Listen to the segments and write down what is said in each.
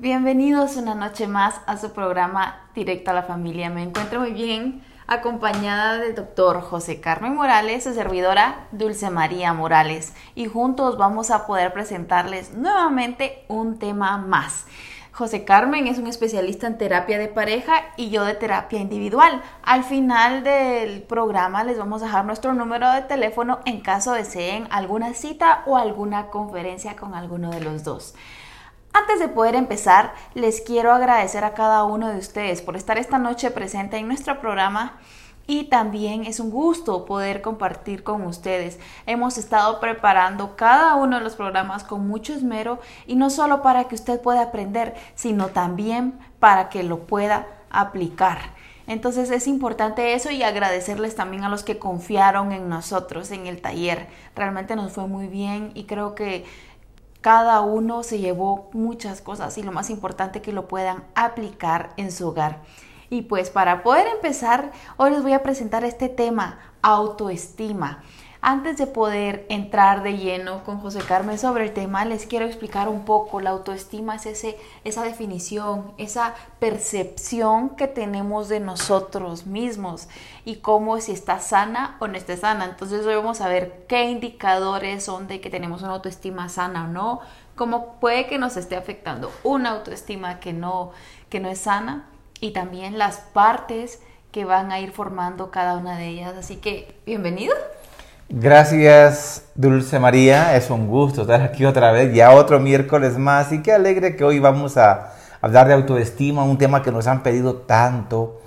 Bienvenidos una noche más a su programa Directo a la Familia. Me encuentro muy bien acompañada del doctor José Carmen Morales, su servidora Dulce María Morales, y juntos vamos a poder presentarles nuevamente un tema más. José Carmen es un especialista en terapia de pareja y yo de terapia individual. Al final del programa les vamos a dejar nuestro número de teléfono en caso deseen alguna cita o alguna conferencia con alguno de los dos. Antes de poder empezar, les quiero agradecer a cada uno de ustedes por estar esta noche presente en nuestro programa y también es un gusto poder compartir con ustedes. Hemos estado preparando cada uno de los programas con mucho esmero y no solo para que usted pueda aprender, sino también para que lo pueda aplicar. Entonces es importante eso y agradecerles también a los que confiaron en nosotros en el taller. Realmente nos fue muy bien y creo que cada uno se llevó muchas cosas y lo más importante que lo puedan aplicar en su hogar. Y pues para poder empezar, hoy les voy a presentar este tema, autoestima. Antes de poder entrar de lleno con José Carmen sobre el tema, les quiero explicar un poco. La autoestima es ese, esa definición, esa percepción que tenemos de nosotros mismos y cómo si está sana o no está sana. Entonces hoy vamos a ver qué indicadores son de que tenemos una autoestima sana o no, cómo puede que nos esté afectando una autoestima que no, que no es sana y también las partes que van a ir formando cada una de ellas. Así que, bienvenido. Gracias, Dulce María. Es un gusto estar aquí otra vez, ya otro miércoles más. Y qué alegre que hoy vamos a hablar de autoestima, un tema que nos han pedido tanto.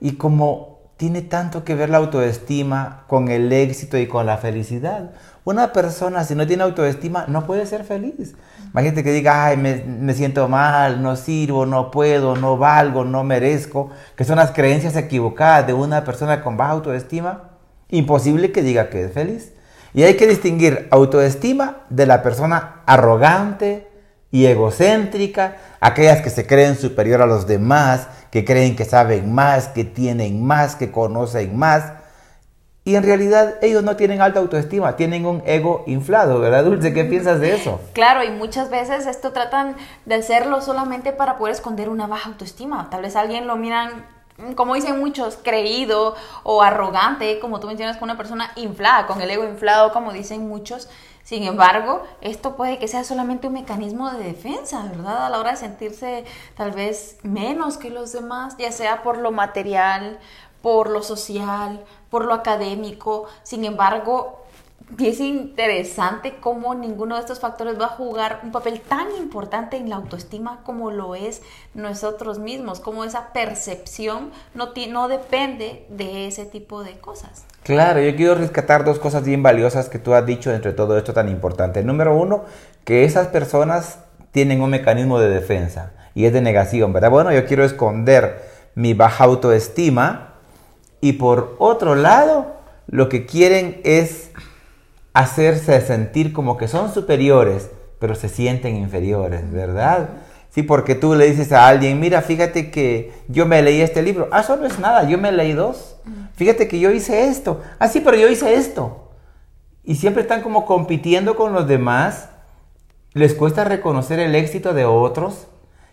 Y como tiene tanto que ver la autoestima con el éxito y con la felicidad. Una persona, si no tiene autoestima, no puede ser feliz. Imagínate que diga, ay, me, siento mal, no sirvo, no puedo, no valgo, no merezco, que son las creencias equivocadas de una persona con baja autoestima. Imposible que diga que es feliz. Y hay que distinguir autoestima de la persona arrogante y egocéntrica, aquellas que se creen superior a los demás, que creen que saben más, que tienen más, que conocen más y en realidad ellos no tienen alta autoestima, tienen un ego inflado, ¿verdad, Dulce? ¿Qué piensas de eso? Claro, y muchas veces esto tratan de hacerlo solamente para poder esconder una baja autoestima. Tal vez alguien lo miran, como dicen muchos, creído o arrogante, como tú mencionas, con una persona inflada, con el ego inflado, como dicen muchos. Sin embargo, esto puede que sea solamente un mecanismo de defensa, ¿verdad? A la hora de sentirse tal vez menos que los demás, ya sea por lo material, por lo social, por lo académico. Sin embargo, es interesante cómo ninguno de estos factores va a jugar un papel tan importante en la autoestima como lo es nosotros mismos, como esa percepción no, no depende de ese tipo de cosas. Claro, yo quiero rescatar dos cosas bien valiosas que tú has dicho entre todo esto tan importante. Número uno, que esas personas tienen un mecanismo de defensa y es de negación, ¿verdad? Bueno, yo quiero esconder mi baja autoestima y por otro lado, lo que quieren es hacerse sentir como que son superiores, pero se sienten inferiores, ¿verdad? Sí, porque tú le dices a alguien, mira, fíjate que yo me leí este libro. Ah, eso no es nada, yo me leí dos. Fíjate que yo hice esto. Ah, sí, pero yo hice esto. Y siempre están como compitiendo con los demás. Les cuesta reconocer el éxito de otros.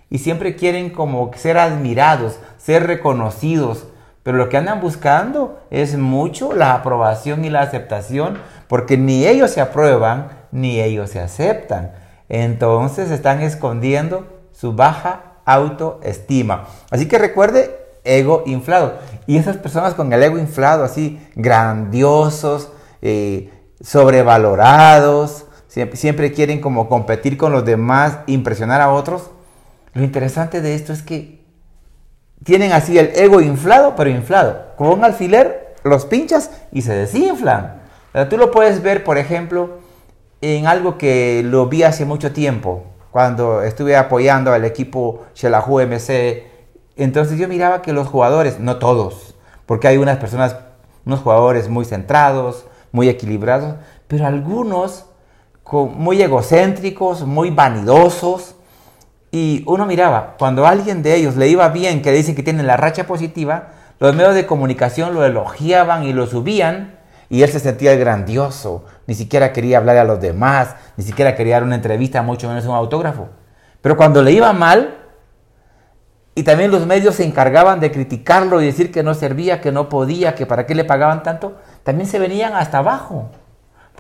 Y siempre quieren como ser admirados, ser reconocidos, pero lo que andan buscando es mucho la aprobación y la aceptación, porque ni ellos se aprueban ni ellos se aceptan. Entonces están escondiendo su baja autoestima. Así que recuerde, ego inflado. Y esas personas con el ego inflado, así grandiosos, eh, sobrevalorados, siempre, siempre quieren como competir con los demás, impresionar a otros. Lo interesante de esto es que tienen así el ego inflado, pero inflado. Con un alfiler los pinchas y se desinflan. Tú lo puedes ver, por ejemplo, en algo que lo vi hace mucho tiempo, cuando estuve apoyando al equipo Shelahu MC. Entonces yo miraba que los jugadores, no todos, porque hay unas personas, unos jugadores muy centrados, muy equilibrados, pero algunos muy egocéntricos, muy vanidosos, y uno miraba, cuando alguien de ellos le iba bien, que dicen que tienen la racha positiva, los medios de comunicación lo elogiaban y lo subían, y él se sentía grandioso, ni siquiera quería hablar a los demás, ni siquiera quería dar una entrevista, mucho menos un autógrafo. Pero cuando le iba mal, y también los medios se encargaban de criticarlo y decir que no servía, que no podía, que para qué le pagaban tanto, también se venían hasta abajo.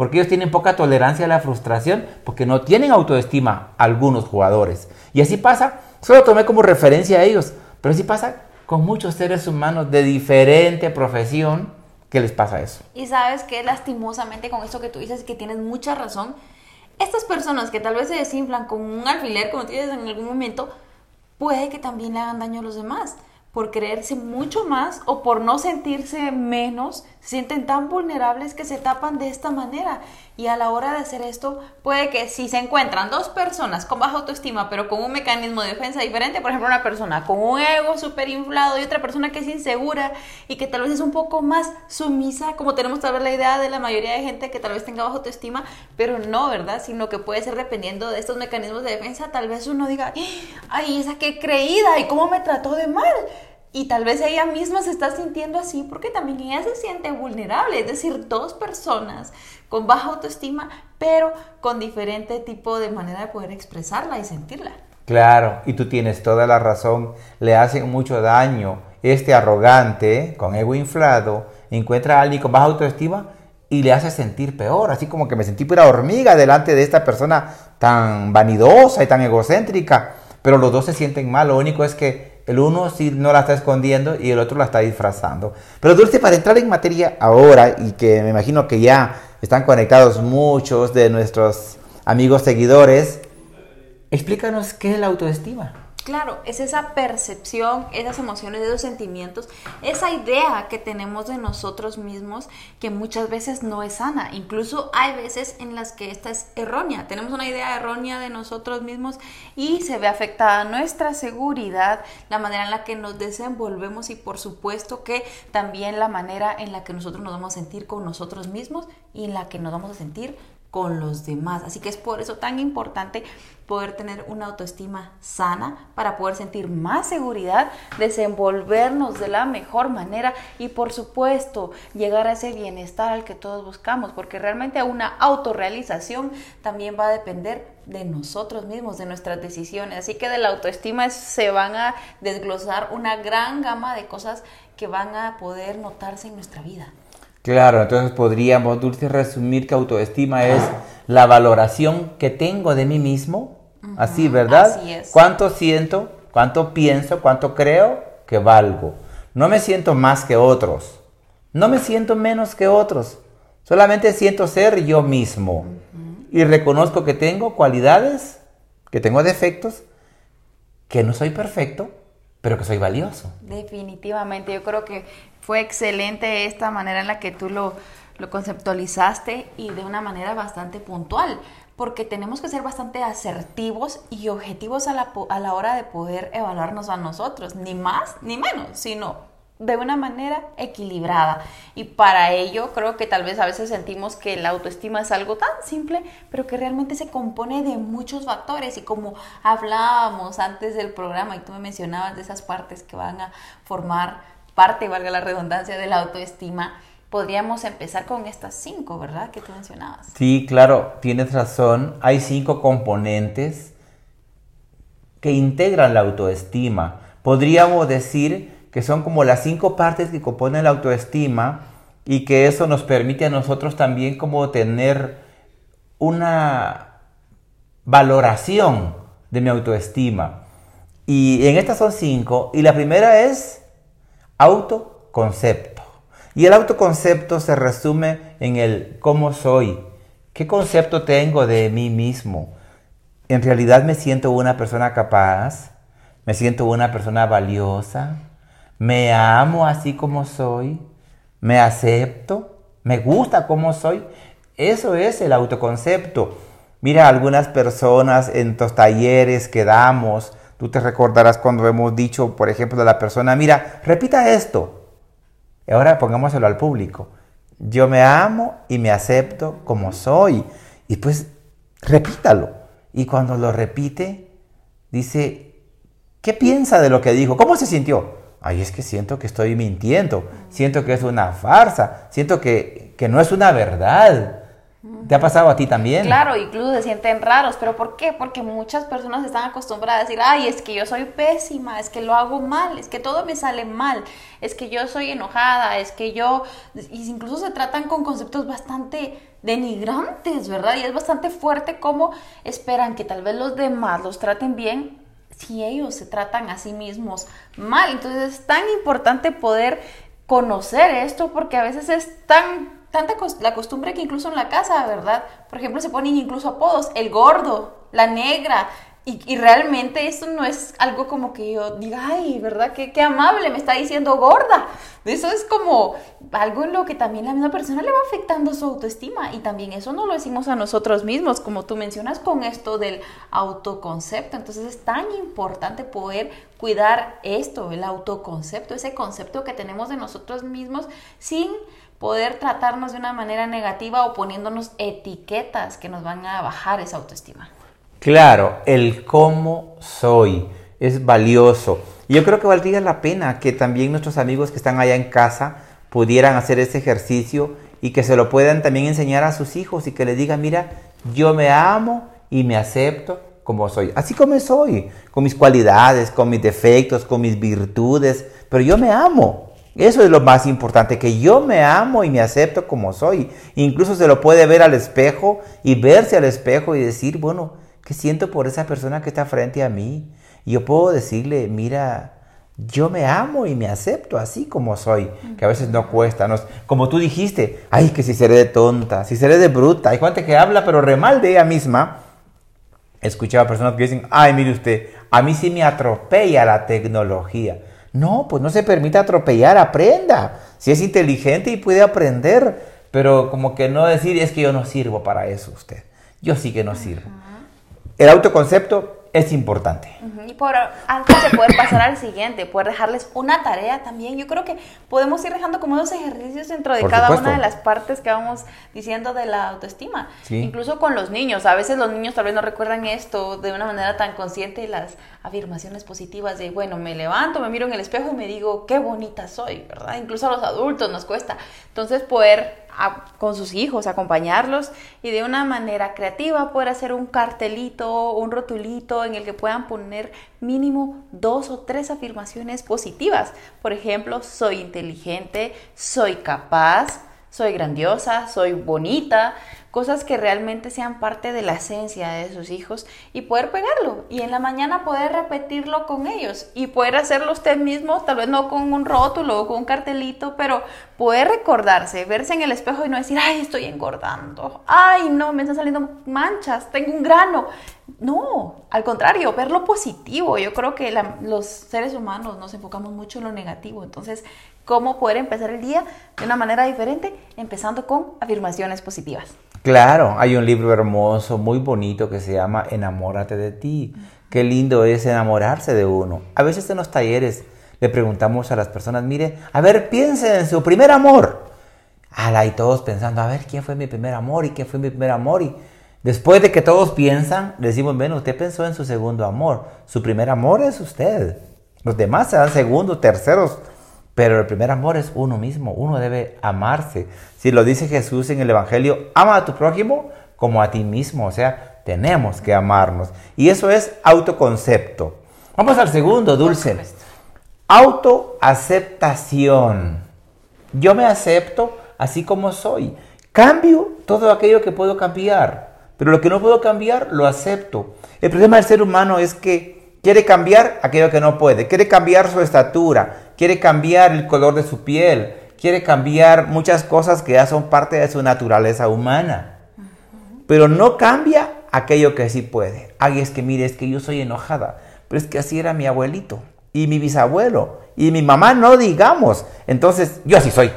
Porque ellos tienen poca tolerancia a la frustración, porque no tienen autoestima algunos jugadores. Y así pasa, solo tomé como referencia a ellos, pero así pasa con muchos seres humanos de diferente profesión que les pasa eso. Y sabes que lastimosamente con esto que tú dices, que tienes mucha razón, estas personas que tal vez se desinflan con un alfiler, como tú dices en algún momento, puede que también le hagan daño a los demás por creerse mucho más o por no sentirse menos, se sienten tan vulnerables que se tapan de esta manera. Y a la hora de hacer esto, puede que si se encuentran dos personas con baja autoestima, pero con un mecanismo de defensa diferente, por ejemplo, una persona con un ego súper inflado y otra persona que es insegura y que tal vez es un poco más sumisa, como tenemos tal vez la idea de la mayoría de gente que tal vez tenga baja autoestima, pero no, ¿verdad? Sino que puede ser dependiendo de estos mecanismos de defensa, tal vez uno diga, ay, esa que creída y cómo me trató de mal y tal vez ella misma se está sintiendo así porque también ella se siente vulnerable, es decir, dos personas con baja autoestima, pero con diferente tipo de manera de poder expresarla y sentirla. Claro, y tú tienes toda la razón, le hacen mucho daño. Este arrogante, con ego inflado, encuentra a alguien con baja autoestima y le hace sentir peor, así como que me sentí pura hormiga delante de esta persona tan vanidosa y tan egocéntrica, pero los dos se sienten mal, lo único es que el uno sí no la está escondiendo y el otro la está disfrazando. Pero Dulce, para entrar en materia ahora, y que me imagino que ya están conectados muchos de nuestros amigos seguidores, explícanos qué es la autoestima. Claro, es esa percepción, esas emociones, esos sentimientos, esa idea que tenemos de nosotros mismos que muchas veces no es sana. Incluso hay veces en las que esta es errónea. Tenemos una idea errónea de nosotros mismos y se ve afectada nuestra seguridad, la manera en la que nos desenvolvemos y por supuesto que también la manera en la que nosotros nos vamos a sentir con nosotros mismos y en la que nos vamos a sentir con los demás. Así que es por eso tan importante poder tener una autoestima sana para poder sentir más seguridad, desenvolvernos de la mejor manera y por supuesto llegar a ese bienestar al que todos buscamos, porque realmente una autorrealización también va a depender de nosotros mismos, de nuestras decisiones. Así que de la autoestima se van a desglosar una gran gama de cosas que van a poder notarse en nuestra vida. Claro, entonces podríamos, Dulce, resumir que autoestima es la valoración que tengo de mí mismo, así, ¿verdad? Así es. ¿Cuánto siento, cuánto pienso, cuánto creo que valgo? No me siento más que otros, no me siento menos que otros, solamente siento ser yo mismo. Y reconozco que tengo cualidades, que tengo defectos, que no soy perfecto, pero que soy valioso. Definitivamente, yo creo que fue excelente esta manera en la que tú lo, lo conceptualizaste y de una manera bastante puntual, porque tenemos que ser bastante asertivos y objetivos a la, a la hora de poder evaluarnos a nosotros, ni más ni menos, sino de una manera equilibrada. Y para ello creo que tal vez a veces sentimos que la autoestima es algo tan simple, pero que realmente se compone de muchos factores. Y como hablábamos antes del programa y tú me mencionabas de esas partes que van a formar parte, valga la redundancia, de la autoestima, podríamos empezar con estas cinco, ¿verdad? Que tú mencionabas. Sí, claro, tienes razón. Hay cinco componentes que integran la autoestima. Podríamos decir que son como las cinco partes que componen la autoestima y que eso nos permite a nosotros también como tener una valoración de mi autoestima. Y en estas son cinco. Y la primera es autoconcepto. Y el autoconcepto se resume en el cómo soy, qué concepto tengo de mí mismo. En realidad me siento una persona capaz, me siento una persona valiosa, me amo así como soy, me acepto, me gusta como soy. Eso es el autoconcepto. Mira, algunas personas en los talleres que damos, Tú te recordarás cuando hemos dicho, por ejemplo, a la persona, mira, repita esto. Ahora pongámoselo al público. Yo me amo y me acepto como soy. Y pues repítalo. Y cuando lo repite, dice, ¿qué piensa de lo que dijo? ¿Cómo se sintió? Ay, es que siento que estoy mintiendo, siento que es una farsa, siento que, que no es una verdad. ¿Te ha pasado a ti también? Claro, incluso se sienten raros, pero ¿por qué? Porque muchas personas están acostumbradas a decir, ay, es que yo soy pésima, es que lo hago mal, es que todo me sale mal, es que yo soy enojada, es que yo... Y incluso se tratan con conceptos bastante denigrantes, ¿verdad? Y es bastante fuerte cómo esperan que tal vez los demás los traten bien si ellos se tratan a sí mismos mal. Entonces es tan importante poder conocer esto porque a veces es tan tanta la costumbre que incluso en la casa, ¿verdad? Por ejemplo, se ponen incluso apodos, el gordo, la negra, y, realmente esto no es algo como que yo diga, ay, ¿verdad? Qué, qué, amable, me está diciendo gorda. Eso es como algo en lo que también la misma persona le va afectando su autoestima. Y también eso no lo decimos a nosotros mismos, como tú mencionas con esto del autoconcepto. Entonces es tan importante poder cuidar esto, el autoconcepto, ese concepto que tenemos de nosotros mismos sin poder tratarnos de una manera negativa o poniéndonos etiquetas que nos van a bajar esa autoestima. Claro, el cómo soy es valioso. Yo creo que valdría la pena que también nuestros amigos que están allá en casa pudieran hacer ese ejercicio y que se lo puedan también enseñar a sus hijos y que les digan, mira, yo me amo y me acepto como soy, así como soy, con mis cualidades, con mis defectos, con mis virtudes, pero yo me amo. Eso es lo más importante, que yo me amo y me acepto como soy. Incluso se lo puede ver al espejo y verse al espejo y decir, bueno, ¿qué siento por esa persona que está frente a mí? Y yo puedo decirle, mira, yo me amo y me acepto así como soy, que a veces no cuesta. No, como tú dijiste, ay, que si seré de tonta, si seré de bruta. Hay gente que habla, pero re mal de ella misma. He escuchado a personas que dicen, ay, mire usted, a mí sí me atropella la tecnología. No, pues no se permite atropellar, aprenda. Si es inteligente y puede aprender, pero como que no decir es que yo no sirvo para eso usted. Yo sí que no sirvo. El autoconcepto es importante. Y por antes de poder pasar al siguiente, poder dejarles una tarea también, yo creo que podemos ir dejando como dos ejercicios dentro de cada una de las partes que vamos diciendo de la autoestima. Incluso con los niños, a veces los niños tal vez no recuerdan esto de una manera tan consciente, las afirmaciones positivas de, bueno, me levanto, me miro en el espejo y me digo, qué bonita soy, ¿verdad? Incluso a los adultos nos cuesta. Entonces poder con sus hijos, acompañarlos y de una manera creativa poder hacer un cartelito, un rotulito en el que puedan poner mínimo dos o tres afirmaciones positivas. Por ejemplo, soy inteligente, soy capaz, soy grandiosa, soy bonita, cosas que realmente sean parte de la esencia de sus hijos y poder pegarlo y en la mañana poder repetirlo con ellos y poder hacerlo usted mismo, tal vez no con un rótulo o con un cartelito, pero poder recordarse, verse en el espejo y no decir, ay, estoy engordando, ay, no, me están saliendo manchas, tengo un grano. No, al contrario, ver lo positivo. Yo creo que los seres humanos nos enfocamos mucho en lo negativo, entonces, ¿cómo poder empezar el día de una manera diferente? Empezando con afirmaciones positivas. Claro, hay un libro hermoso, muy bonito que se llama Enamórate de ti. Qué lindo es enamorarse de uno. A veces en los talleres le preguntamos a las personas, mire, a ver, piensen en su primer amor. Ala, y todos pensando, a ver, ¿quién fue mi primer amor? ¿Y quién fue mi primer amor? Y después de que todos piensan, decimos, bueno, usted pensó en su segundo amor. Su primer amor es usted. Los demás serán segundos, terceros, pero el primer amor es uno mismo, uno debe amarse. Si lo dice Jesús en el Evangelio, ama a tu prójimo como a ti mismo, o sea, tenemos que amarnos. Y eso es autoconcepto. Vamos al segundo, Dulce. Autoaceptación. Yo me acepto así como soy. Cambio todo aquello que puedo cambiar, pero lo que no puedo cambiar lo acepto. El problema del ser humano es que quiere cambiar aquello que no puede, quiere cambiar su estatura, quiere cambiar el color de su piel, quiere cambiar muchas cosas que ya son parte de su naturaleza humana. Pero no cambia aquello que sí puede. Ay, es que mire, es que yo soy enojada, pero es que así era mi abuelito y mi bisabuelo y mi mamá, no digamos. Entonces, yo así soy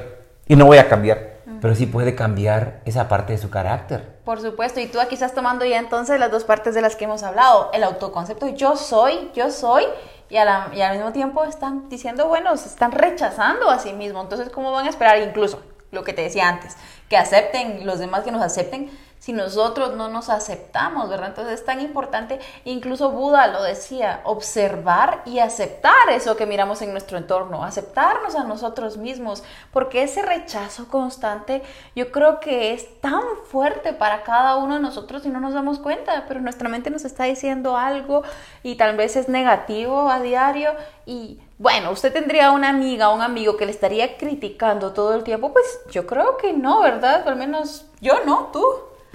y no voy a cambiar. Pero sí puede cambiar esa parte de su carácter. Por supuesto, y tú aquí estás tomando ya entonces las dos partes de las que hemos hablado. El autoconcepto, yo soy, yo soy, y, al mismo tiempo están diciendo, bueno, se están rechazando a sí mismos. Entonces, ¿cómo van a esperar incluso lo que te decía antes? Que acepten, los demás que nos acepten, si nosotros no nos aceptamos, ¿verdad? Entonces es tan importante, incluso Buda lo decía, observar y aceptar eso que miramos en nuestro entorno, aceptarnos a nosotros mismos, porque ese rechazo constante yo creo que es tan fuerte para cada uno de nosotros y no nos damos cuenta, pero nuestra mente nos está diciendo algo y tal vez es negativo a diario y bueno, usted tendría una amiga o un amigo que le estaría criticando todo el tiempo, pues yo creo que no, ¿verdad? Al menos yo no, tú.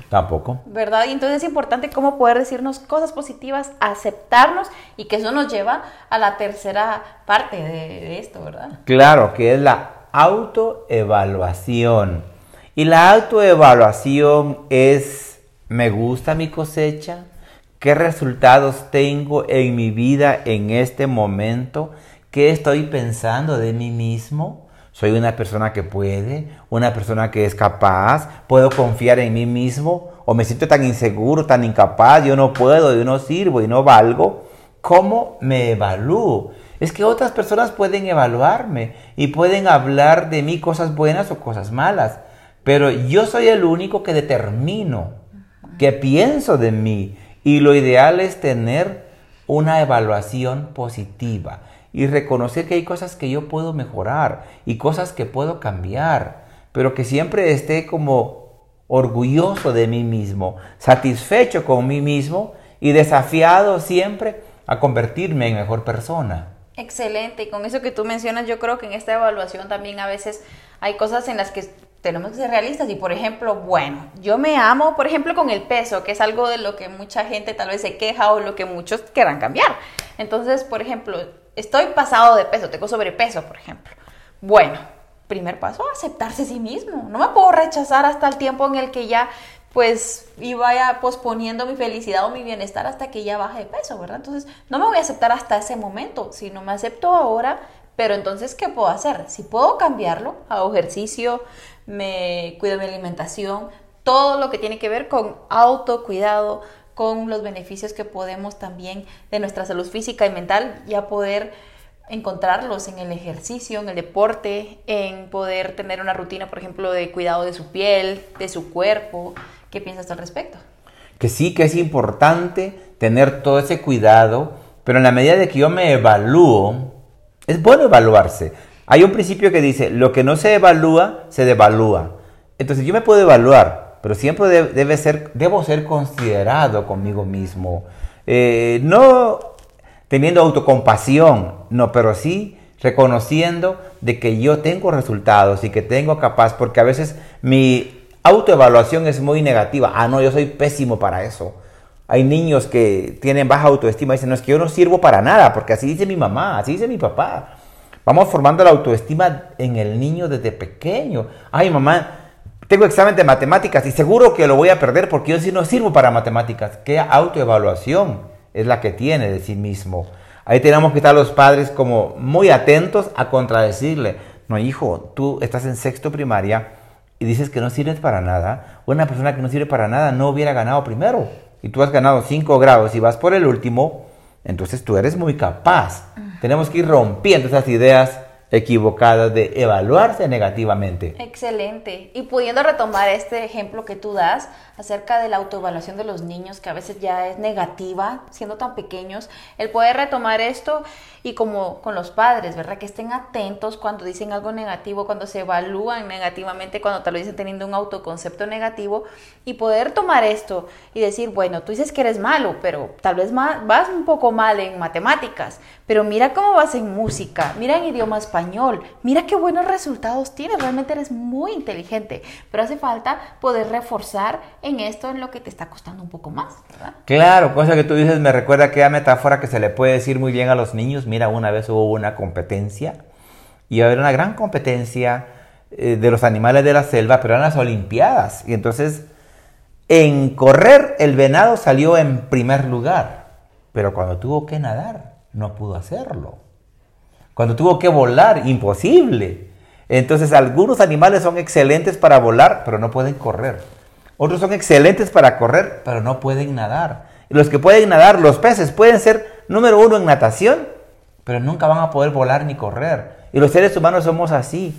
Tampoco. ¿Verdad? Y entonces es importante cómo poder decirnos cosas positivas, aceptarnos y que eso nos lleva a la tercera parte de, esto, ¿verdad? Claro, que es la autoevaluación. Y la autoevaluación es, ¿me gusta mi cosecha? ¿Qué resultados tengo en mi vida en este momento? ¿Qué estoy pensando de mí mismo? Soy una persona que puede, una persona que es capaz, puedo confiar en mí mismo o me siento tan inseguro, tan incapaz, yo no puedo, yo no sirvo y no valgo. ¿Cómo me evalúo? Es que otras personas pueden evaluarme y pueden hablar de mí cosas buenas o cosas malas, pero yo soy el único que determino, que pienso de mí y lo ideal es tener una evaluación positiva y reconocer que hay cosas que yo puedo mejorar y cosas que puedo cambiar, pero que siempre esté como orgulloso de mí mismo, satisfecho con mí mismo y desafiado siempre a convertirme en mejor persona. Excelente, y con eso que tú mencionas, yo creo que en esta evaluación también a veces hay cosas en las que tenemos que ser realistas y por ejemplo, bueno, yo me amo, por ejemplo, con el peso, que es algo de lo que mucha gente tal vez se queja o lo que muchos quieran cambiar. Entonces, por ejemplo, estoy pasado de peso, tengo sobrepeso, por ejemplo. Bueno, primer paso, aceptarse a sí mismo. No me puedo rechazar hasta el tiempo en el que ya pues y vaya posponiendo mi felicidad o mi bienestar hasta que ya baje de peso, ¿verdad? Entonces, no me voy a aceptar hasta ese momento, si no me acepto ahora, pero entonces, ¿qué puedo hacer? Si puedo cambiarlo, hago ejercicio, me cuido mi alimentación, todo lo que tiene que ver con autocuidado, con los beneficios que podemos también de nuestra salud física y mental, ya poder encontrarlos en el ejercicio, en el deporte, en poder tener una rutina, por ejemplo, de cuidado de su piel, de su cuerpo. ¿Qué piensas al respecto? Que sí, que es importante tener todo ese cuidado, pero en la medida de que yo me evalúo, es bueno evaluarse. Hay un principio que dice, lo que no se evalúa, se devalúa. Entonces yo me puedo evaluar, pero siempre debe ser, debo ser considerado conmigo mismo. Eh, no teniendo autocompasión, no, pero sí reconociendo de que yo tengo resultados y que tengo capaz, porque a veces mi autoevaluación es muy negativa. Ah, no, yo soy pésimo para eso. Hay niños que tienen baja autoestima y dicen, no, es que yo no sirvo para nada, porque así dice mi mamá, así dice mi papá. Vamos formando la autoestima en el niño desde pequeño. Ay, mamá, tengo examen de matemáticas y seguro que lo voy a perder porque yo sí no sirvo para matemáticas. ¿Qué autoevaluación es la que tiene de sí mismo? Ahí tenemos que estar los padres como muy atentos a contradecirle. No, hijo, tú estás en sexto primaria y dices que no sirves para nada. Una persona que no sirve para nada no hubiera ganado primero. Y tú has ganado cinco grados y vas por el último, entonces tú eres muy capaz. Tenemos que ir rompiendo esas ideas equivocada de evaluarse negativamente. Excelente. Y pudiendo retomar este ejemplo que tú das acerca de la autoevaluación de los niños, que a veces ya es negativa, siendo tan pequeños, el poder retomar esto y como con los padres, ¿verdad? Que estén atentos cuando dicen algo negativo, cuando se evalúan negativamente, cuando te lo dicen teniendo un autoconcepto negativo y poder tomar esto y decir, bueno, tú dices que eres malo, pero tal vez vas un poco mal en matemáticas, pero mira cómo vas en música, mira en idioma español, mira qué buenos resultados tienes, realmente eres muy inteligente, pero hace falta poder reforzar esto en lo que te está costando un poco más. Claro, cosa que tú dices me recuerda aquella metáfora que se le puede decir muy bien a los niños, mira, una vez hubo una competencia y iba a haber una gran competencia eh, de los animales de la selva, pero eran las Olimpiadas. Y entonces, en correr, el venado salió en primer lugar, pero cuando tuvo que nadar, no pudo hacerlo. Cuando tuvo que volar, imposible. Entonces, algunos animales son excelentes para volar, pero no pueden correr. Otros son excelentes para correr, pero no pueden nadar. Y los que pueden nadar, los peces, pueden ser número uno en natación, pero nunca van a poder volar ni correr. Y los seres humanos somos así.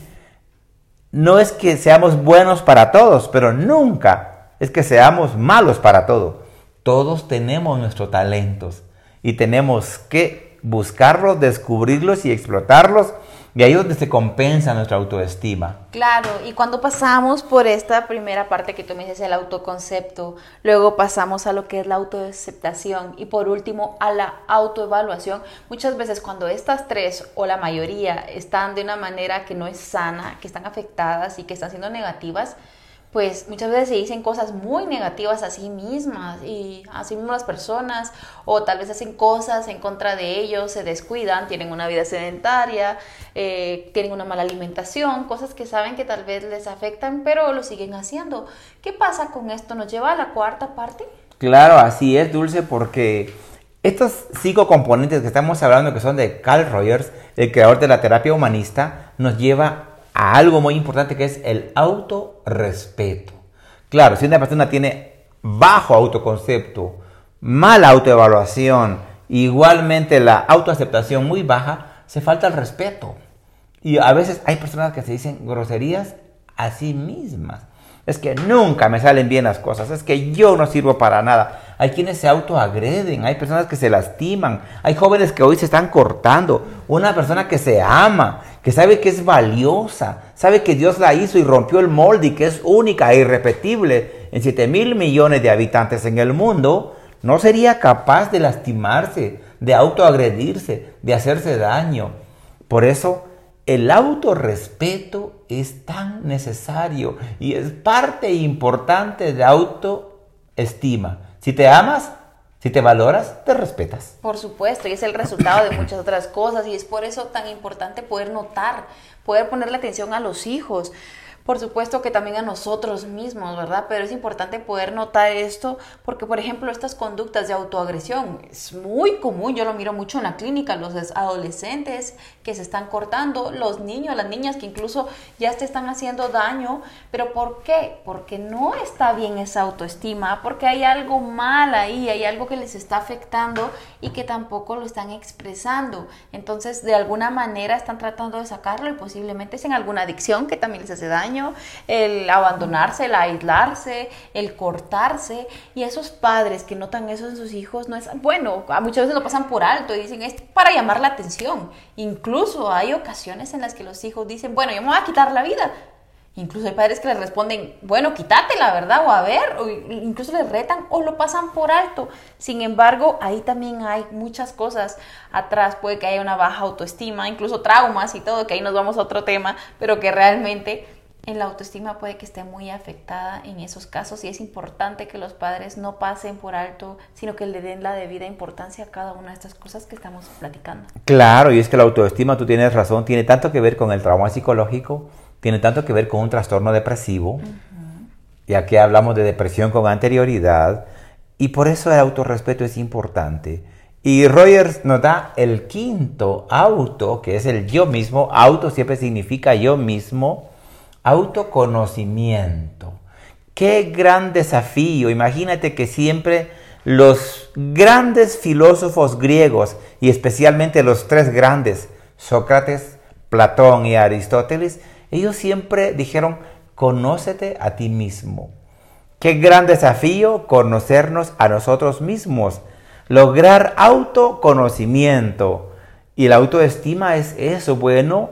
No es que seamos buenos para todos, pero nunca es que seamos malos para todo. Todos tenemos nuestros talentos y tenemos que buscarlos, descubrirlos y explotarlos y ahí es donde se compensa nuestra autoestima. Claro, y cuando pasamos por esta primera parte que tú me dices, el autoconcepto, luego pasamos a lo que es la autoaceptación y por último a la autoevaluación, muchas veces cuando estas tres o la mayoría están de una manera que no es sana, que están afectadas y que están siendo negativas, pues muchas veces se dicen cosas muy negativas a sí mismas y a sí mismas las personas o tal vez hacen cosas en contra de ellos, se descuidan, tienen una vida sedentaria, eh, tienen una mala alimentación, cosas que saben que tal vez les afectan pero lo siguen haciendo. ¿Qué pasa con esto? ¿Nos lleva a la cuarta parte? Claro, así es, Dulce, porque estos cinco componentes que estamos hablando que son de Carl Rogers, el creador de la terapia humanista, nos lleva a algo muy importante que es el autorrespeto. Claro, si una persona tiene bajo autoconcepto, mala autoevaluación, igualmente la autoaceptación muy baja, se falta el respeto. Y a veces hay personas que se dicen groserías a sí mismas. Es que nunca me salen bien las cosas, es que yo no sirvo para nada. Hay quienes se autoagreden, hay personas que se lastiman, hay jóvenes que hoy se están cortando. Una persona que se ama, que sabe que es valiosa, sabe que Dios la hizo y rompió el molde y que es única e irrepetible en 7 mil millones de habitantes en el mundo, no sería capaz de lastimarse, de autoagredirse, de hacerse daño. Por eso el autorrespeto es tan necesario y es parte importante de autoestima. Si te amas, si te valoras, te respetas. Por supuesto, y es el resultado de muchas otras cosas y es por eso tan importante poder notar, poder ponerle atención a los hijos, por supuesto que también a nosotros mismos, ¿verdad? Pero es importante poder notar esto porque, por ejemplo, estas conductas de autoagresión es muy común, yo lo miro mucho en la clínica, los adolescentes que se están cortando, los niños, las niñas que incluso ya te están haciendo daño, pero ¿por qué? Porque no está bien esa autoestima, porque hay algo mal ahí, hay algo que les está afectando y que tampoco lo están expresando. Entonces, de alguna manera están tratando de sacarlo y posiblemente es en alguna adicción que también les hace daño el abandonarse, el aislarse, el cortarse. Y esos padres que notan eso en sus hijos no es bueno, muchas veces lo pasan por alto y dicen es para llamar la atención. Incluso hay ocasiones en las que los hijos dicen, bueno, yo me voy a quitar la vida. Incluso hay padres que les responden, bueno, quítate la verdad, o a ver, incluso les retan o lo pasan por alto. Sin embargo, ahí también hay muchas cosas atrás. Puede que haya una baja autoestima, incluso traumas y todo, que ahí nos vamos a otro tema, pero que realmente la autoestima puede que esté muy afectada en esos casos y es importante que los padres no pasen por alto, sino que le den la debida importancia a cada una de estas cosas que estamos platicando. Claro, y es que la autoestima, tú tienes razón, tiene tanto que ver con el trauma psicológico, tiene tanto que ver con un trastorno depresivo, ya que hablamos de depresión con anterioridad, y por eso el autorrespeto es importante. Y Rogers nos da el quinto auto, que es el yo mismo. Auto siempre significa yo mismo Autoconocimiento. Qué gran desafío. Imagínate que siempre los grandes filósofos griegos, y especialmente los tres grandes, Sócrates, Platón y Aristóteles, ellos siempre dijeron, conócete a ti mismo. Qué gran desafío conocernos a nosotros mismos, lograr autoconocimiento. Y la autoestima es eso, bueno,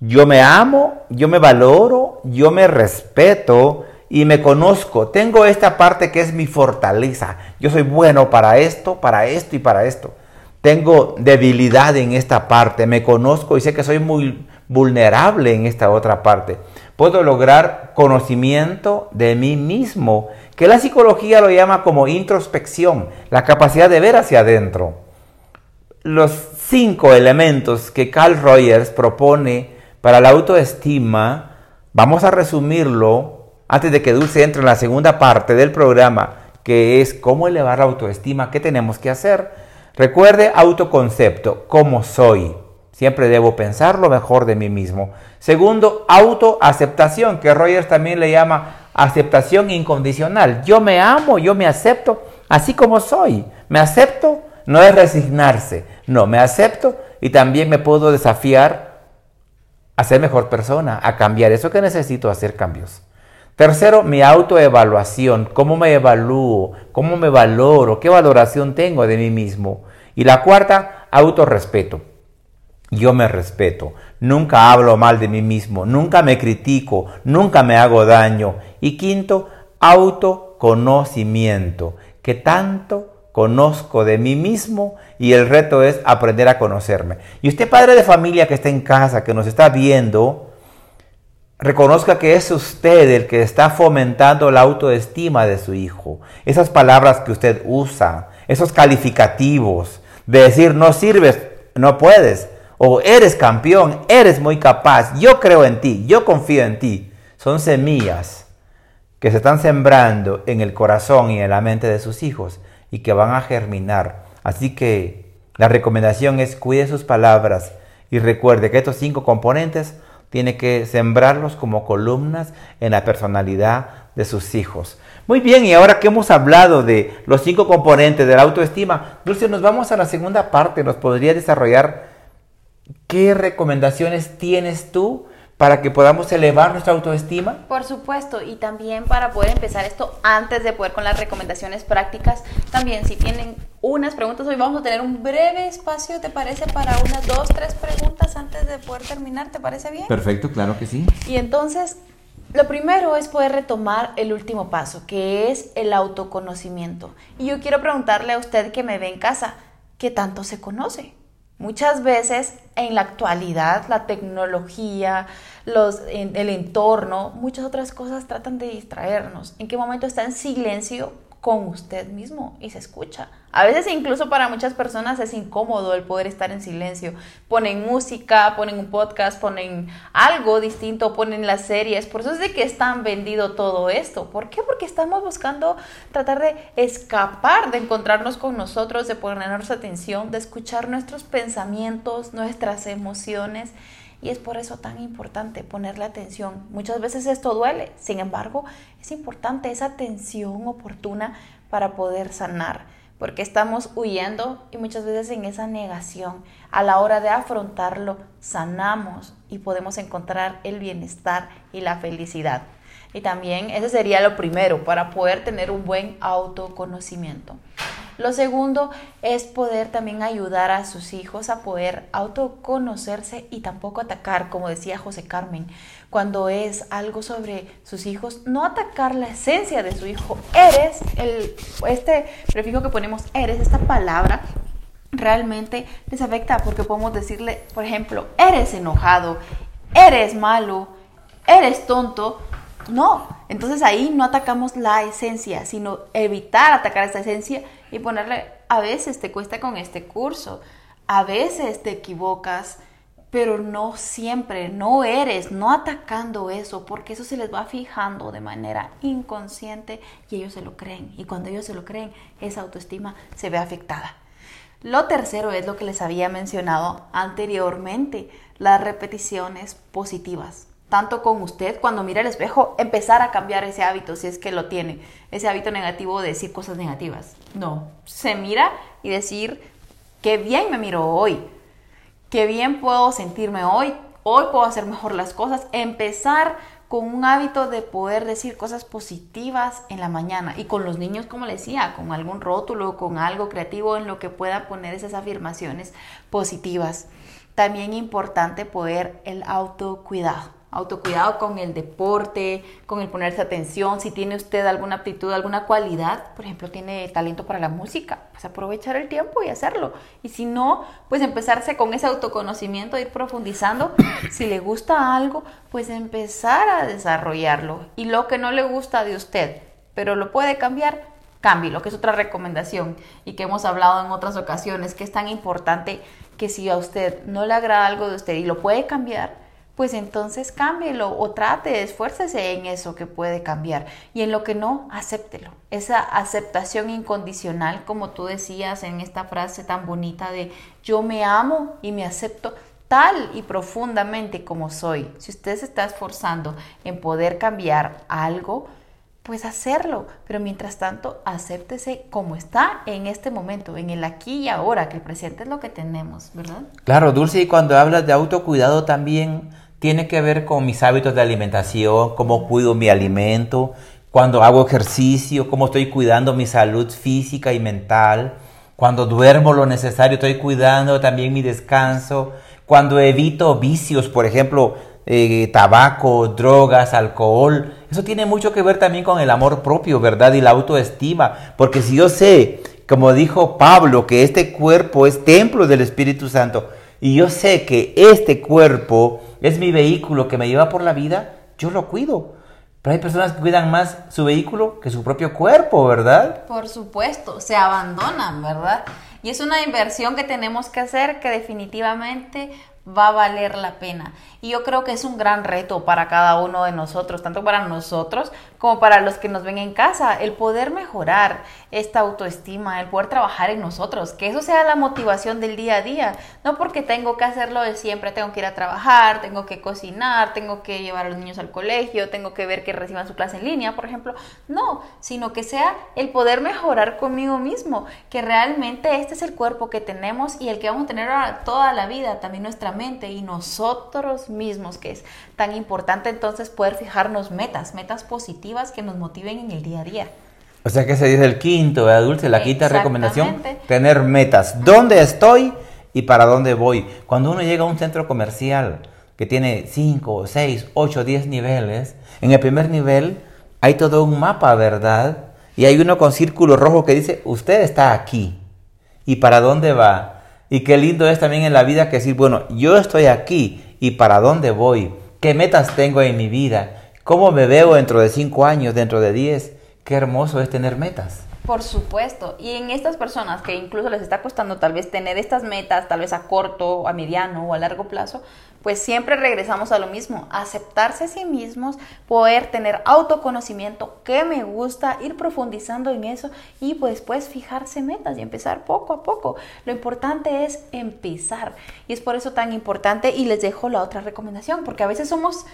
yo me amo, yo me valoro, yo me respeto y me conozco. Tengo esta parte que es mi fortaleza. Yo soy bueno para esto, para esto y para esto. Tengo debilidad en esta parte, me conozco y sé que soy muy vulnerable en esta otra parte. Puedo lograr conocimiento de mí mismo, que la psicología lo llama como introspección, la capacidad de ver hacia adentro. Los cinco elementos que Carl Rogers propone para la autoestima, vamos a resumirlo antes de que Dulce entre en la segunda parte del programa, que es cómo elevar la autoestima, qué tenemos que hacer. Recuerde autoconcepto, cómo soy. Siempre debo pensar lo mejor de mí mismo. Segundo, autoaceptación, que Rogers también le llama aceptación incondicional. Yo me amo, yo me acepto así como soy. Me acepto no es resignarse, no, me acepto y también me puedo desafiar a ser mejor persona, a cambiar. Eso que necesito hacer cambios. Tercero, mi autoevaluación, cómo me evalúo, cómo me valoro, qué valoración tengo de mí mismo. Y la cuarta, autorrespeto. Yo me respeto, nunca hablo mal de mí mismo, nunca me critico, nunca me hago daño. Y quinto, autoconocimiento, que tanto conozco de mí mismo y el reto es aprender a conocerme. Y usted padre de familia que está en casa, que nos está viendo, reconozca que es usted el que está fomentando la autoestima de su hijo. Esas palabras que usted usa, esos calificativos de decir no sirves, no puedes, o eres campeón, eres muy capaz, yo creo en ti, yo confío en ti, son semillas que se están sembrando en el corazón y en la mente de sus hijos y que van a germinar. Así que la recomendación es cuide sus palabras y recuerde que estos cinco componentes tiene que sembrarlos como columnas en la personalidad de sus hijos. Muy bien, y ahora que hemos hablado de los cinco componentes de la autoestima, Dulce, nos vamos a la segunda parte. ¿Nos podría desarrollar qué recomendaciones tienes tú para que podamos elevar nuestra autoestima? Por supuesto, y también para poder empezar esto antes de poder con las recomendaciones prácticas, también si tienen unas preguntas, hoy vamos a tener un breve espacio, ¿te parece? Para unas dos, tres preguntas antes de poder terminar, ¿te parece bien? Perfecto, claro que sí. Y entonces, lo primero es poder retomar el último paso, que es el autoconocimiento. Y yo quiero preguntarle a usted que me ve en casa, ¿qué tanto se conoce? Muchas veces en la actualidad la tecnología, los, el entorno, muchas otras cosas tratan de distraernos. ¿En qué momento está en silencio con usted mismo y se escucha. A veces incluso para muchas personas es incómodo el poder estar en silencio. Ponen música, ponen un podcast, ponen algo distinto, ponen las series. Por eso es de que están vendido todo esto. ¿Por qué? Porque estamos buscando tratar de escapar, de encontrarnos con nosotros, de ponernos atención, de escuchar nuestros pensamientos, nuestras emociones. Y es por eso tan importante ponerle atención. Muchas veces esto duele, sin embargo, es importante esa atención oportuna para poder sanar, porque estamos huyendo y muchas veces en esa negación, a la hora de afrontarlo, sanamos y podemos encontrar el bienestar y la felicidad. Y también ese sería lo primero para poder tener un buen autoconocimiento. Lo segundo es poder también ayudar a sus hijos a poder autoconocerse y tampoco atacar, como decía José Carmen, cuando es algo sobre sus hijos, no atacar la esencia de su hijo. Eres, este prefijo que ponemos eres, esta palabra realmente les afecta porque podemos decirle, por ejemplo, eres enojado, eres malo, eres tonto. No, entonces ahí no atacamos la esencia, sino evitar atacar esa esencia y ponerle, a veces te cuesta con este curso, a veces te equivocas, pero no siempre, no eres, no atacando eso, porque eso se les va fijando de manera inconsciente y ellos se lo creen. Y cuando ellos se lo creen, esa autoestima se ve afectada. Lo tercero es lo que les había mencionado anteriormente, las repeticiones positivas tanto con usted cuando mira el espejo, empezar a cambiar ese hábito si es que lo tiene, ese hábito negativo de decir cosas negativas. No, se mira y decir, qué bien me miro hoy, qué bien puedo sentirme hoy, hoy puedo hacer mejor las cosas, empezar con un hábito de poder decir cosas positivas en la mañana y con los niños, como les decía, con algún rótulo, con algo creativo en lo que pueda poner esas afirmaciones positivas. También importante poder el autocuidado autocuidado con el deporte, con el ponerse atención, si tiene usted alguna aptitud, alguna cualidad, por ejemplo, tiene talento para la música, pues aprovechar el tiempo y hacerlo. Y si no, pues empezarse con ese autoconocimiento, ir profundizando. Si le gusta algo, pues empezar a desarrollarlo. Y lo que no le gusta de usted, pero lo puede cambiar, lo que es otra recomendación y que hemos hablado en otras ocasiones, que es tan importante que si a usted no le agrada algo de usted y lo puede cambiar, pues entonces cámbielo o trate, esfuércese en eso que puede cambiar y en lo que no, acéptelo. Esa aceptación incondicional, como tú decías en esta frase tan bonita de yo me amo y me acepto tal y profundamente como soy. Si usted se está esforzando en poder cambiar algo, pues hacerlo, pero mientras tanto acéptese como está en este momento, en el aquí y ahora, que el presente es lo que tenemos, ¿verdad? Claro, Dulce, y cuando hablas de autocuidado también tiene que ver con mis hábitos de alimentación, cómo cuido mi alimento, cuando hago ejercicio, cómo estoy cuidando mi salud física y mental, cuando duermo lo necesario, estoy cuidando también mi descanso, cuando evito vicios, por ejemplo, eh, tabaco, drogas, alcohol. Eso tiene mucho que ver también con el amor propio, ¿verdad? Y la autoestima. Porque si yo sé, como dijo Pablo, que este cuerpo es templo del Espíritu Santo, y yo sé que este cuerpo es mi vehículo que me lleva por la vida, yo lo cuido. Pero hay personas que cuidan más su vehículo que su propio cuerpo, ¿verdad? Por supuesto, se abandonan, ¿verdad? Y es una inversión que tenemos que hacer que definitivamente va a valer la pena. Y yo creo que es un gran reto para cada uno de nosotros, tanto para nosotros como para los que nos ven en casa, el poder mejorar esta autoestima, el poder trabajar en nosotros, que eso sea la motivación del día a día, no porque tengo que hacerlo de siempre, tengo que ir a trabajar, tengo que cocinar, tengo que llevar a los niños al colegio, tengo que ver que reciban su clase en línea, por ejemplo, no, sino que sea el poder mejorar conmigo mismo, que realmente este es el cuerpo que tenemos y el que vamos a tener toda la vida, también nuestra mente y nosotros mismos, que es tan importante entonces poder fijarnos metas, metas positivas que nos motiven en el día a día. O sea que ese dice el quinto, ¿verdad, Dulce? La quinta recomendación, tener metas. ¿Dónde estoy y para dónde voy? Cuando uno llega a un centro comercial que tiene 5, 6, 8, 10 niveles, en el primer nivel hay todo un mapa, ¿verdad? Y hay uno con círculo rojo que dice, usted está aquí. ¿Y para dónde va? Y qué lindo es también en la vida que decir, bueno, yo estoy aquí y para dónde voy, qué metas tengo en mi vida, cómo me veo dentro de cinco años, dentro de diez. Qué hermoso es tener metas. Por supuesto. Y en estas personas que incluso les está costando tal vez tener estas metas, tal vez a corto, a mediano o a largo plazo, pues siempre regresamos a lo mismo, aceptarse a sí mismos, poder tener autoconocimiento, que me gusta, ir profundizando en eso y pues después fijarse metas y empezar poco a poco. Lo importante es empezar y es por eso tan importante y les dejo la otra recomendación, porque a veces somos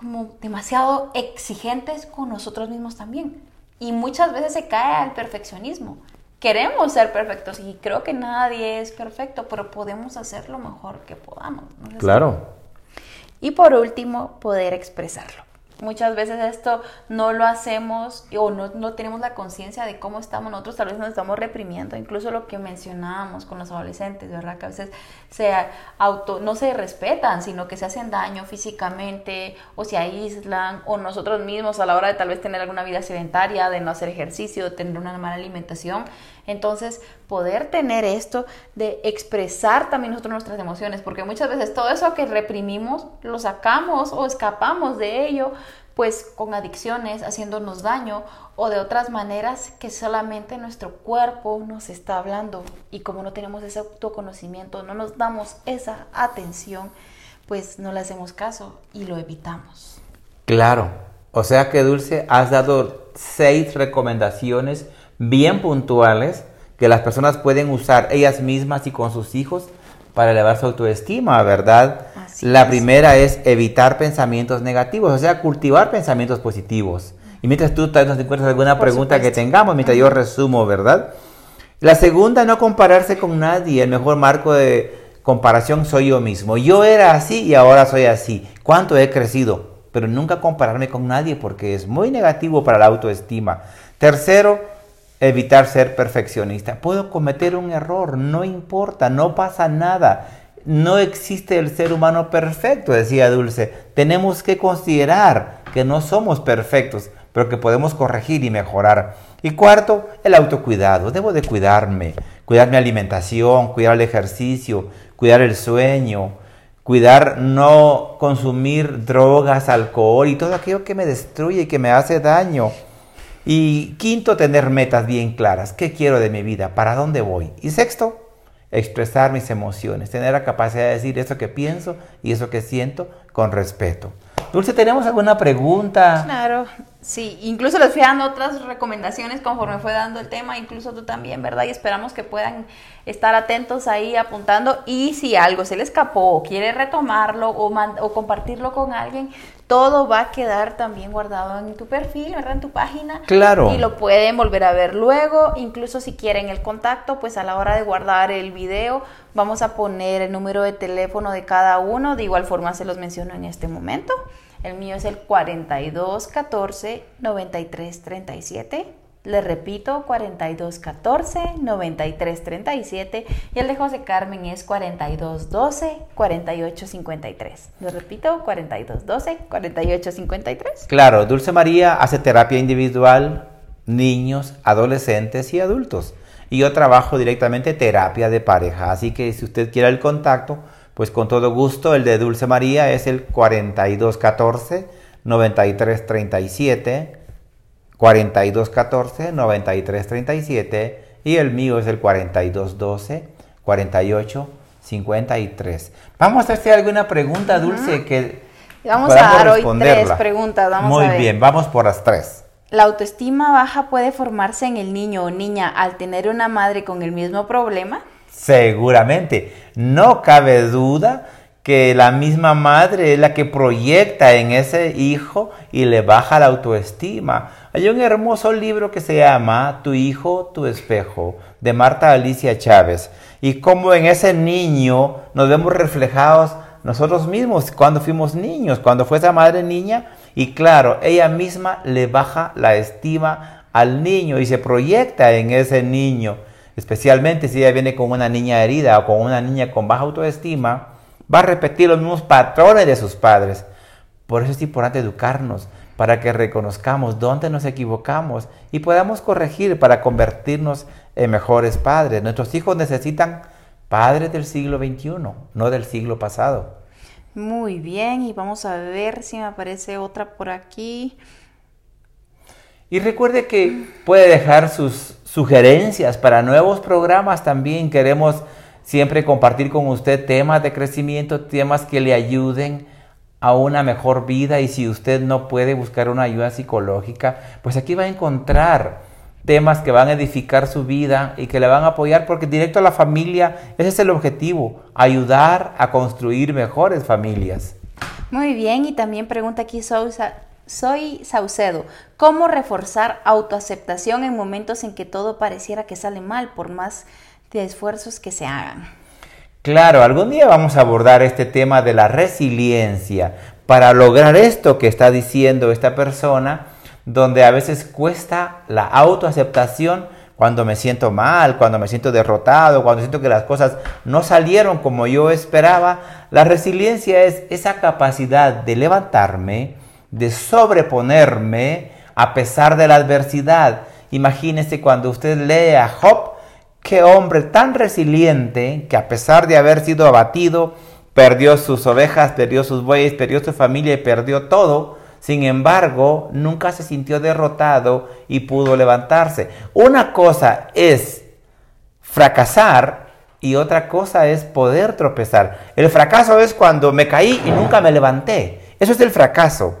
como demasiado exigentes con nosotros mismos también y muchas veces se cae al perfeccionismo. Queremos ser perfectos y creo que nadie es perfecto, pero podemos hacer lo mejor que podamos. claro. Y por último, poder expresarlo. Muchas veces esto no lo hacemos o no, no tenemos la conciencia de cómo estamos nosotros, tal vez nos estamos reprimiendo, incluso lo que mencionábamos con los adolescentes, ¿verdad? Que a veces se auto, no se respetan, sino que se hacen daño físicamente o se aíslan o nosotros mismos a la hora de tal vez tener alguna vida sedentaria, de no hacer ejercicio, de tener una mala alimentación. Entonces, poder tener esto de expresar también nosotros nuestras emociones, porque muchas veces todo eso que reprimimos lo sacamos o escapamos de ello, pues con adicciones, haciéndonos daño o de otras maneras que solamente nuestro cuerpo nos está hablando y como no tenemos ese autoconocimiento, no nos damos esa atención, pues no le hacemos caso y lo evitamos. Claro, o sea que Dulce, has dado seis recomendaciones bien puntuales que las personas pueden usar ellas mismas y con sus hijos para elevar su autoestima, ¿verdad? la primera es evitar pensamientos negativos, o sea, cultivar pensamientos positivos. Y mientras tú tal nos encuentras alguna pregunta que tengamos, mientras yo resumo, ¿verdad? La segunda, no compararse con nadie. El mejor marco de comparación soy yo mismo. Yo era así y ahora soy así. ¿Cuánto he crecido? Pero nunca compararme con nadie porque es muy negativo para la autoestima. Tercero, evitar ser perfeccionista. Puedo cometer un error, no importa, no pasa nada. No existe el ser humano perfecto, decía Dulce. Tenemos que considerar que no somos perfectos, pero que podemos corregir y mejorar. Y cuarto, el autocuidado. Debo de cuidarme, cuidar mi alimentación, cuidar el ejercicio, cuidar el sueño, cuidar no consumir drogas, alcohol y todo aquello que me destruye y que me hace daño. Y quinto, tener metas bien claras. ¿Qué quiero de mi vida? ¿Para dónde voy? Y sexto, expresar mis emociones, tener la capacidad de decir eso que pienso y eso que siento con respeto. Dulce, ¿tenemos alguna pregunta? Claro, Sí, incluso les fui dando otras recomendaciones conforme fue dando el tema, incluso tú también, ¿verdad? Y esperamos que puedan estar atentos ahí apuntando y si algo se le escapó o quiere retomarlo o, o compartirlo con alguien, todo va a quedar también guardado en tu perfil, ¿verdad? En tu página. Claro. Y lo pueden volver a ver luego, incluso si quieren el contacto, pues a la hora de guardar el video vamos a poner el número de teléfono de cada uno, de igual forma se los menciono en este momento. El mío es el 4214 9337. Le repito, 4214 9337 y el de José Carmen es 4212 4853. Le repito, 4212 4853. Claro, Dulce María hace terapia individual, niños, adolescentes y adultos. Y yo trabajo directamente terapia de pareja, así que si usted quiere el contacto, pues con todo gusto, el de Dulce María es el 4214 9337 4214 9337 y el mío es el 4212 4853. Vamos a hacer alguna pregunta, Dulce, que Vamos a dar hoy tres preguntas. Vamos Muy a ver. bien, vamos por las tres. ¿La autoestima baja puede formarse en el niño o niña al tener una madre con el mismo problema? Seguramente, no cabe duda que la misma madre es la que proyecta en ese hijo y le baja la autoestima. Hay un hermoso libro que se llama Tu hijo, tu espejo, de Marta Alicia Chávez. Y como en ese niño nos vemos reflejados nosotros mismos cuando fuimos niños, cuando fue esa madre niña. Y claro, ella misma le baja la estima al niño y se proyecta en ese niño especialmente si ella viene con una niña herida o con una niña con baja autoestima, va a repetir los mismos patrones de sus padres. Por eso es importante educarnos, para que reconozcamos dónde nos equivocamos y podamos corregir para convertirnos en mejores padres. Nuestros hijos necesitan padres del siglo XXI, no del siglo pasado. Muy bien, y vamos a ver si me aparece otra por aquí. Y recuerde que puede dejar sus sugerencias para nuevos programas también. Queremos siempre compartir con usted temas de crecimiento, temas que le ayuden a una mejor vida y si usted no puede buscar una ayuda psicológica, pues aquí va a encontrar temas que van a edificar su vida y que le van a apoyar porque directo a la familia, ese es el objetivo, ayudar a construir mejores familias. Muy bien, y también pregunta aquí Sousa, soy Saucedo. ¿Cómo reforzar autoaceptación en momentos en que todo pareciera que sale mal por más de esfuerzos que se hagan? Claro, algún día vamos a abordar este tema de la resiliencia para lograr esto que está diciendo esta persona, donde a veces cuesta la autoaceptación cuando me siento mal, cuando me siento derrotado, cuando siento que las cosas no salieron como yo esperaba. La resiliencia es esa capacidad de levantarme, de sobreponerme a pesar de la adversidad. Imagínese cuando usted lee a Job, qué hombre tan resiliente que a pesar de haber sido abatido, perdió sus ovejas, perdió sus bueyes, perdió su familia y perdió todo. Sin embargo, nunca se sintió derrotado y pudo levantarse. Una cosa es fracasar y otra cosa es poder tropezar. El fracaso es cuando me caí y nunca me levanté. Eso es el fracaso.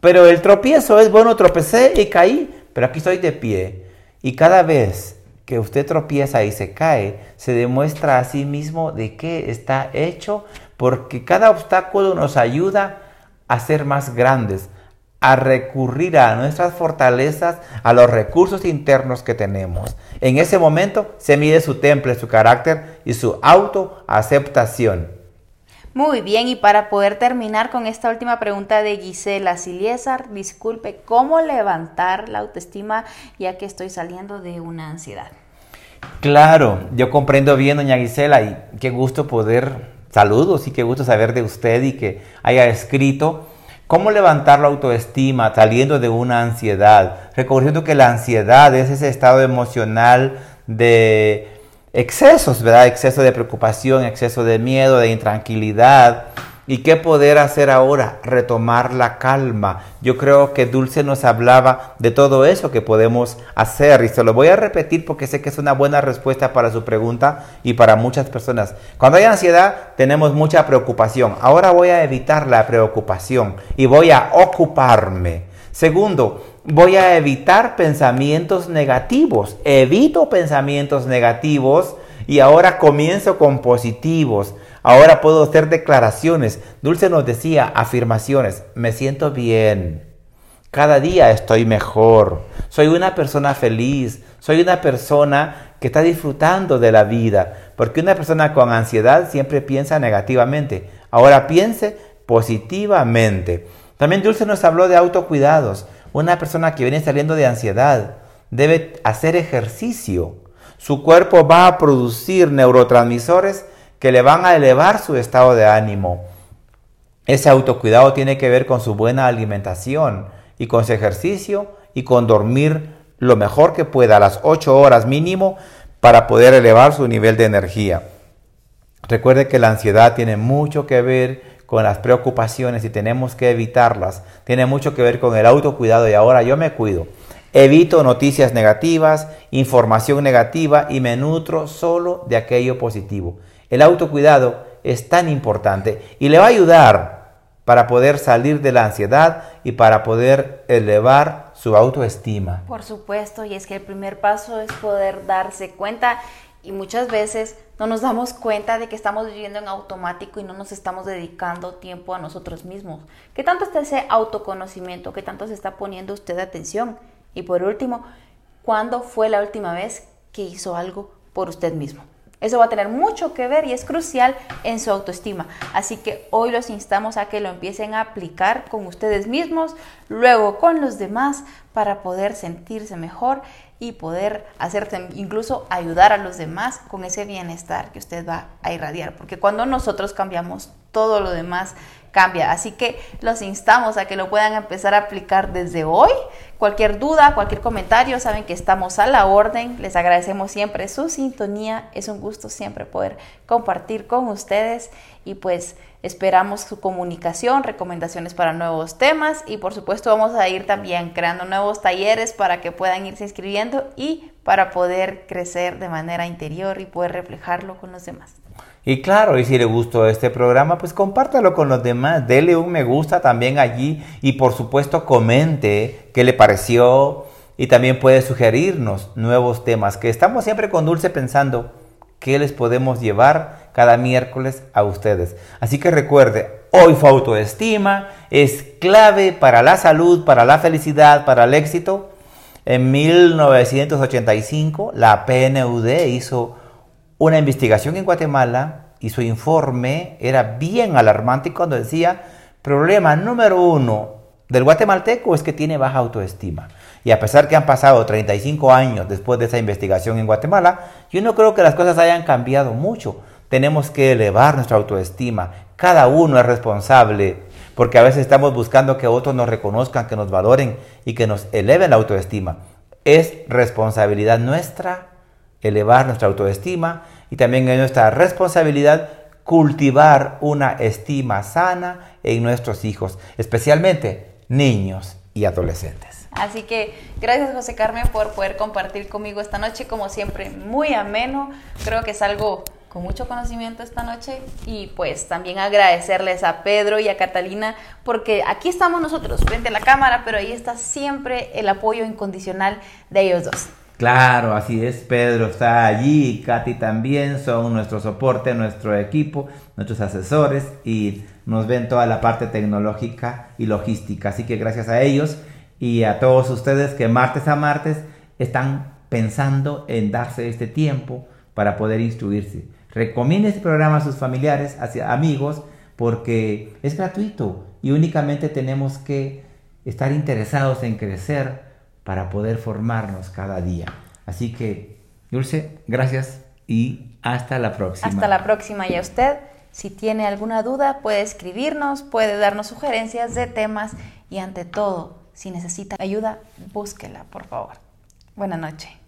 Pero el tropiezo es, bueno, tropecé y caí, pero aquí estoy de pie. Y cada vez que usted tropieza y se cae, se demuestra a sí mismo de qué está hecho, porque cada obstáculo nos ayuda a ser más grandes, a recurrir a nuestras fortalezas, a los recursos internos que tenemos. En ese momento se mide su temple, su carácter y su autoaceptación. Muy bien, y para poder terminar con esta última pregunta de Gisela Siliesar, disculpe, ¿cómo levantar la autoestima ya que estoy saliendo de una ansiedad? Claro, yo comprendo bien, doña Gisela, y qué gusto poder, saludos y qué gusto saber de usted y que haya escrito cómo levantar la autoestima saliendo de una ansiedad, reconociendo que la ansiedad es ese estado emocional de excesos, ¿verdad? Exceso de preocupación, exceso de miedo, de intranquilidad. ¿Y qué poder hacer ahora? Retomar la calma. Yo creo que Dulce nos hablaba de todo eso que podemos hacer y se lo voy a repetir porque sé que es una buena respuesta para su pregunta y para muchas personas. Cuando hay ansiedad tenemos mucha preocupación. Ahora voy a evitar la preocupación y voy a ocuparme. Segundo, voy a evitar pensamientos negativos. Evito pensamientos negativos y ahora comienzo con positivos. Ahora puedo hacer declaraciones. Dulce nos decía afirmaciones. Me siento bien. Cada día estoy mejor. Soy una persona feliz. Soy una persona que está disfrutando de la vida. Porque una persona con ansiedad siempre piensa negativamente. Ahora piense positivamente. También Dulce nos habló de autocuidados. Una persona que viene saliendo de ansiedad debe hacer ejercicio. Su cuerpo va a producir neurotransmisores que le van a elevar su estado de ánimo. Ese autocuidado tiene que ver con su buena alimentación y con su ejercicio y con dormir lo mejor que pueda, a las 8 horas mínimo, para poder elevar su nivel de energía. Recuerde que la ansiedad tiene mucho que ver con las preocupaciones y tenemos que evitarlas. Tiene mucho que ver con el autocuidado y ahora yo me cuido. Evito noticias negativas, información negativa y me nutro solo de aquello positivo. El autocuidado es tan importante y le va a ayudar para poder salir de la ansiedad y para poder elevar su autoestima. Por supuesto, y es que el primer paso es poder darse cuenta y muchas veces no nos damos cuenta de que estamos viviendo en automático y no nos estamos dedicando tiempo a nosotros mismos. ¿Qué tanto está ese autoconocimiento? ¿Qué tanto se está poniendo usted atención? Y por último, ¿cuándo fue la última vez que hizo algo por usted mismo? Eso va a tener mucho que ver y es crucial en su autoestima. Así que hoy los instamos a que lo empiecen a aplicar con ustedes mismos, luego con los demás, para poder sentirse mejor y poder hacerse, incluso ayudar a los demás con ese bienestar que usted va a irradiar. Porque cuando nosotros cambiamos, todo lo demás cambia. Así que los instamos a que lo puedan empezar a aplicar desde hoy. Cualquier duda, cualquier comentario, saben que estamos a la orden. Les agradecemos siempre su sintonía. Es un gusto siempre poder compartir con ustedes y pues esperamos su comunicación, recomendaciones para nuevos temas y por supuesto vamos a ir también creando nuevos talleres para que puedan irse inscribiendo y para poder crecer de manera interior y poder reflejarlo con los demás. Y claro, y si le gustó este programa, pues compártalo con los demás, dele un me gusta también allí y por supuesto comente qué le pareció y también puede sugerirnos nuevos temas, que estamos siempre con Dulce pensando qué les podemos llevar cada miércoles a ustedes. Así que recuerde, hoy fue autoestima, es clave para la salud, para la felicidad, para el éxito. En 1985 la PNUD hizo una investigación en Guatemala y su informe era bien alarmante cuando decía, problema número uno del guatemalteco es que tiene baja autoestima. Y a pesar que han pasado 35 años después de esa investigación en Guatemala, yo no creo que las cosas hayan cambiado mucho. Tenemos que elevar nuestra autoestima. Cada uno es responsable porque a veces estamos buscando que otros nos reconozcan, que nos valoren y que nos eleven la autoestima. Es responsabilidad nuestra elevar nuestra autoestima y también es nuestra responsabilidad cultivar una estima sana en nuestros hijos, especialmente niños y adolescentes. Así que gracias José Carmen por poder compartir conmigo esta noche, como siempre, muy ameno. Creo que es algo con mucho conocimiento esta noche y pues también agradecerles a Pedro y a Catalina porque aquí estamos nosotros frente a la cámara, pero ahí está siempre el apoyo incondicional de ellos dos. Claro, así es, Pedro está allí, Katy también, son nuestro soporte, nuestro equipo, nuestros asesores y nos ven toda la parte tecnológica y logística. Así que gracias a ellos y a todos ustedes que martes a martes están pensando en darse este tiempo para poder instruirse. Recomiende este programa a sus familiares, a amigos, porque es gratuito y únicamente tenemos que estar interesados en crecer para poder formarnos cada día. Así que, Dulce, gracias y hasta la próxima. Hasta la próxima y a usted, si tiene alguna duda, puede escribirnos, puede darnos sugerencias de temas y ante todo, si necesita ayuda, búsquela, por favor. Buenas noches.